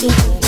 to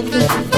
Thank you.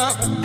forever.